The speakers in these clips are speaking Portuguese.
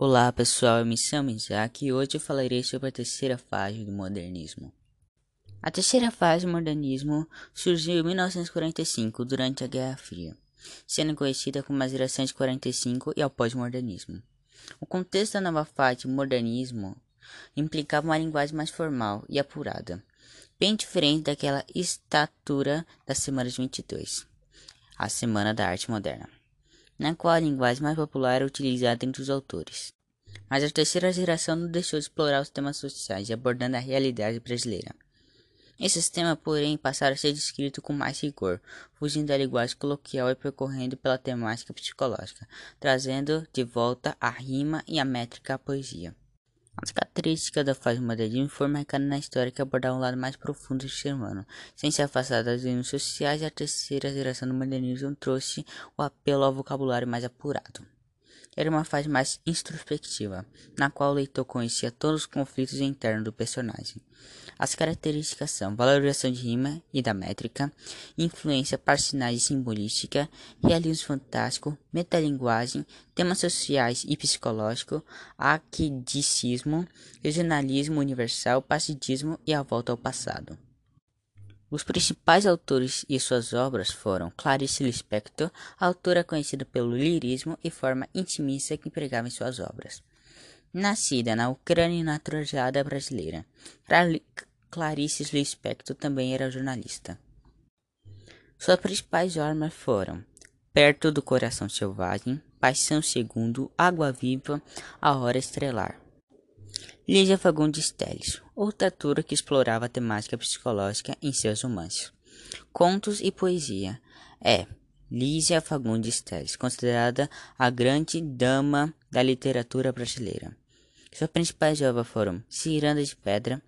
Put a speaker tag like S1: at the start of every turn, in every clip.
S1: Olá pessoal, eu me chamo Isaac e hoje eu falarei sobre a terceira fase do modernismo. A terceira fase do modernismo surgiu em 1945, durante a Guerra Fria, sendo conhecida como a geração de 45 e ao pós-modernismo. O contexto da nova fase do modernismo implicava uma linguagem mais formal e apurada, bem diferente daquela estatura da Semana de 22, a Semana da Arte Moderna na qual a linguagem mais popular era utilizada entre os autores. Mas a terceira geração não deixou de explorar os temas sociais, abordando a realidade brasileira. Esses temas, porém, passaram a ser descritos com mais rigor, fugindo da linguagem coloquial e percorrendo pela temática psicológica, trazendo de volta a rima e a métrica à poesia. As características da fase modernismo foram marcadas na história que abordavam um lado mais profundo do ser humano, sem se afastar das linhas sociais. A terceira geração do modernismo trouxe o apelo ao vocabulário mais apurado. Era uma fase mais introspectiva, na qual o leitor conhecia todos os conflitos internos do personagem. As características são valorização de rima e da métrica, influência parcinal e simbolística, realismo fantástico, metalinguagem, temas sociais e psicológico, arquidicismo, regionalismo universal, pacifismo e a volta ao passado. Os principais autores e suas obras foram Clarice Lispector, autora conhecida pelo lirismo e forma intimista que empregava em suas obras. Nascida na Ucrânia e naturalizada brasileira, Clarice Lispector também era jornalista. Suas principais obras foram Perto do Coração Selvagem, Paixão Segundo, Água Viva, A Hora Estrelar. Lígia Fagundes Telles, outra autora que explorava a temática psicológica em seus romances. Contos e poesia. É Lígia Fagundes Telles, considerada a grande dama da literatura brasileira. Suas principais obras foram Ciranda de Pedra,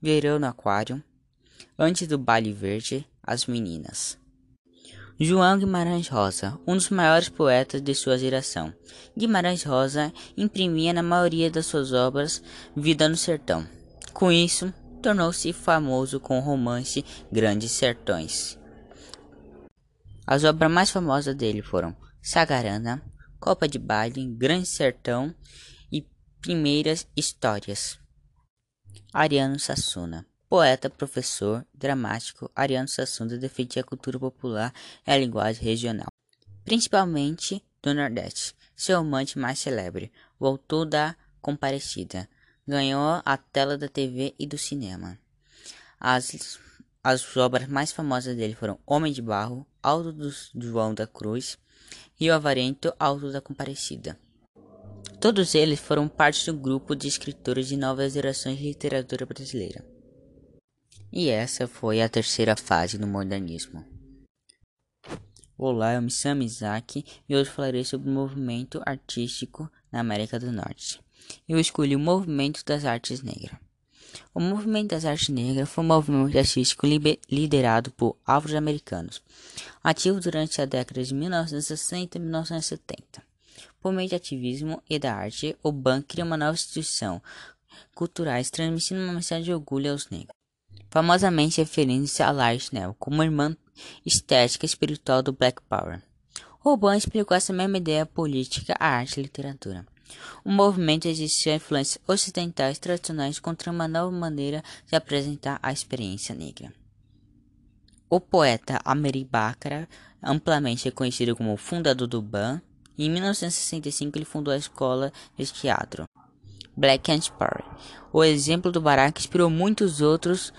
S1: Verão no Aquário, Antes do Baile Verde, As Meninas. João Guimarães Rosa, um dos maiores poetas de sua geração. Guimarães Rosa imprimia na maioria das suas obras vida no sertão. Com isso, tornou-se famoso com o romance Grandes Sertões. As obras mais famosas dele foram Sagarana, Copa de Baile, Grande Sertão e Primeiras Histórias. Ariano Sassuna Poeta, professor, dramático, Ariano Suassuna defendia a cultura popular e a linguagem regional, principalmente do Nordeste. Seu amante mais celebre, o da Comparecida, ganhou a tela da TV e do cinema. As, as obras mais famosas dele foram Homem de Barro, Alto do João da Cruz, Rio Avarento, Alto da Comparecida. Todos eles foram parte do grupo de escritores de novas gerações de literatura brasileira. E essa foi a terceira fase do modernismo. Olá, eu me chamo Isaac e hoje falarei sobre o movimento artístico na América do Norte. Eu escolhi o movimento das artes negras. O movimento das artes negras foi um movimento artístico liderado por afro-americanos, ativo durante a década de 1960 e 1970. Por meio de ativismo e da arte, o BAN cria uma nova instituição culturais transmitindo uma mensagem de orgulho aos negros famosamente referindo-se a Larsenel como irmã estética espiritual do Black Power. Robin explicou essa mesma ideia política à arte e literatura. O movimento existiu influências ocidentais tradicionais contra uma nova maneira de apresentar a experiência negra. O poeta Ameri Bakra, amplamente reconhecido como fundador do BAN, em 1965 ele fundou a escola de teatro Black and Power. O exemplo do Barack inspirou muitos outros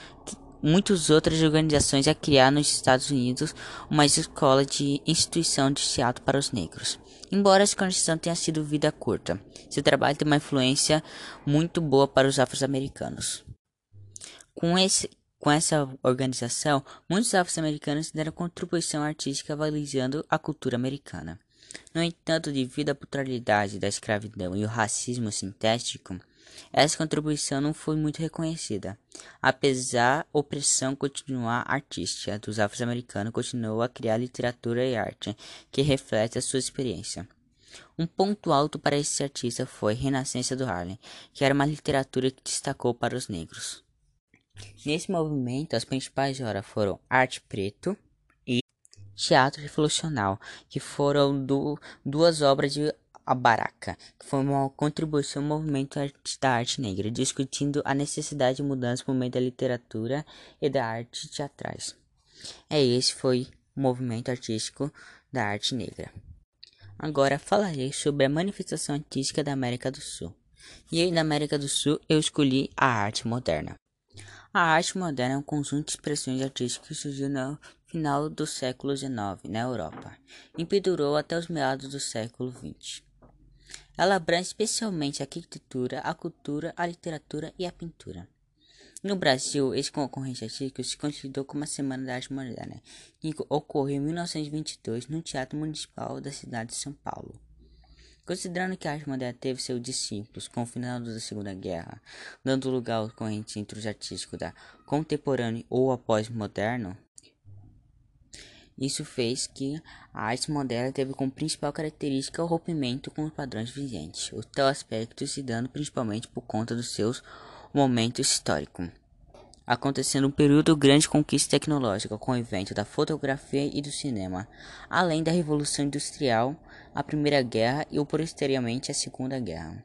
S1: muitas outras organizações a criar nos Estados Unidos uma escola de instituição de teatro para os negros. Embora essa organização tenha sido vida curta, seu trabalho tem uma influência muito boa para os afro-americanos. Com, esse, com essa organização, muitos afro-americanos deram contribuição artística valorizando a cultura americana. No entanto, devido à brutalidade da escravidão e o racismo sintético, essa contribuição não foi muito reconhecida. Apesar da opressão continuar artística dos afro-americanos, continuou a criar literatura e arte que reflete a sua experiência. Um ponto alto para esse artista foi Renascença do Harlem, que era uma literatura que destacou para os negros. Nesse movimento, as principais obras foram Arte Preto, teatro revolucional, que foram duas obras de a Baraka, que foi uma contribuição ao movimento da arte negra, discutindo a necessidade de mudança por meio da literatura e da arte teatrais. É esse foi o movimento artístico da arte negra. Agora falarei sobre a manifestação artística da América do Sul. E aí, na América do Sul, eu escolhi a arte moderna. A arte moderna é um conjunto de expressões artísticas que surgiu no final do século XIX na Europa e perdurou até os meados do século XX. Ela abrange especialmente a arquitetura, a cultura, a literatura e a pintura. No Brasil, esse concorrente artístico se consolidou como a Semana da Arte Moderna, que ocorreu em 1922 no Teatro Municipal da cidade de São Paulo. Considerando que a arte moderna teve seus discípulos com o final da Segunda Guerra, dando lugar ao corrente entre os artísticos da contemporâneo ou após moderno, isso fez que a arte moderna teve como principal característica o rompimento com os padrões vigentes, o tal aspecto se dando principalmente por conta dos seus momentos históricos. Acontecendo um período grande conquista tecnológica com o invento da fotografia e do cinema, além da Revolução Industrial, a Primeira Guerra e posteriormente a Segunda Guerra.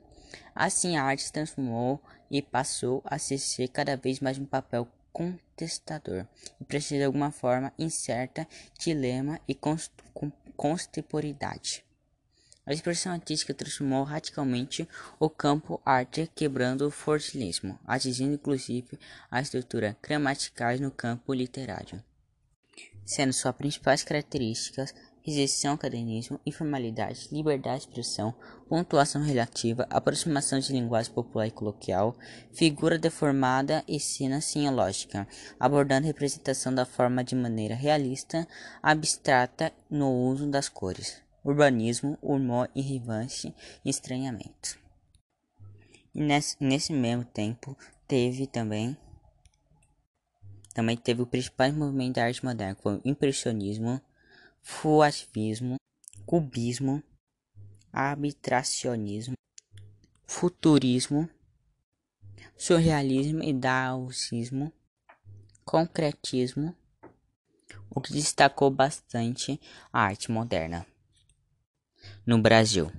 S1: Assim, a arte se transformou e passou a ser cada vez mais um papel contestador e precisa de alguma forma incerta, dilema e contemporaneidade. A expressão artística transformou radicalmente o campo arte, quebrando o fortilismo, atingindo inclusive a estrutura gramatical no campo literário, sendo suas principais características resistência ao academismo, informalidade, liberdade de expressão, pontuação relativa, aproximação de linguagem popular e coloquial, figura deformada e cena semiológica, abordando a representação da forma de maneira realista, abstrata no uso das cores, urbanismo, humor e revanche estranhamento. E nesse, nesse mesmo tempo teve também também teve o principal movimento da arte moderna, que foi o impressionismo, fuativismo, cubismo, arbitracionismo, futurismo, surrealismo e daocismo, concretismo, o que destacou bastante a arte moderna no Brasil.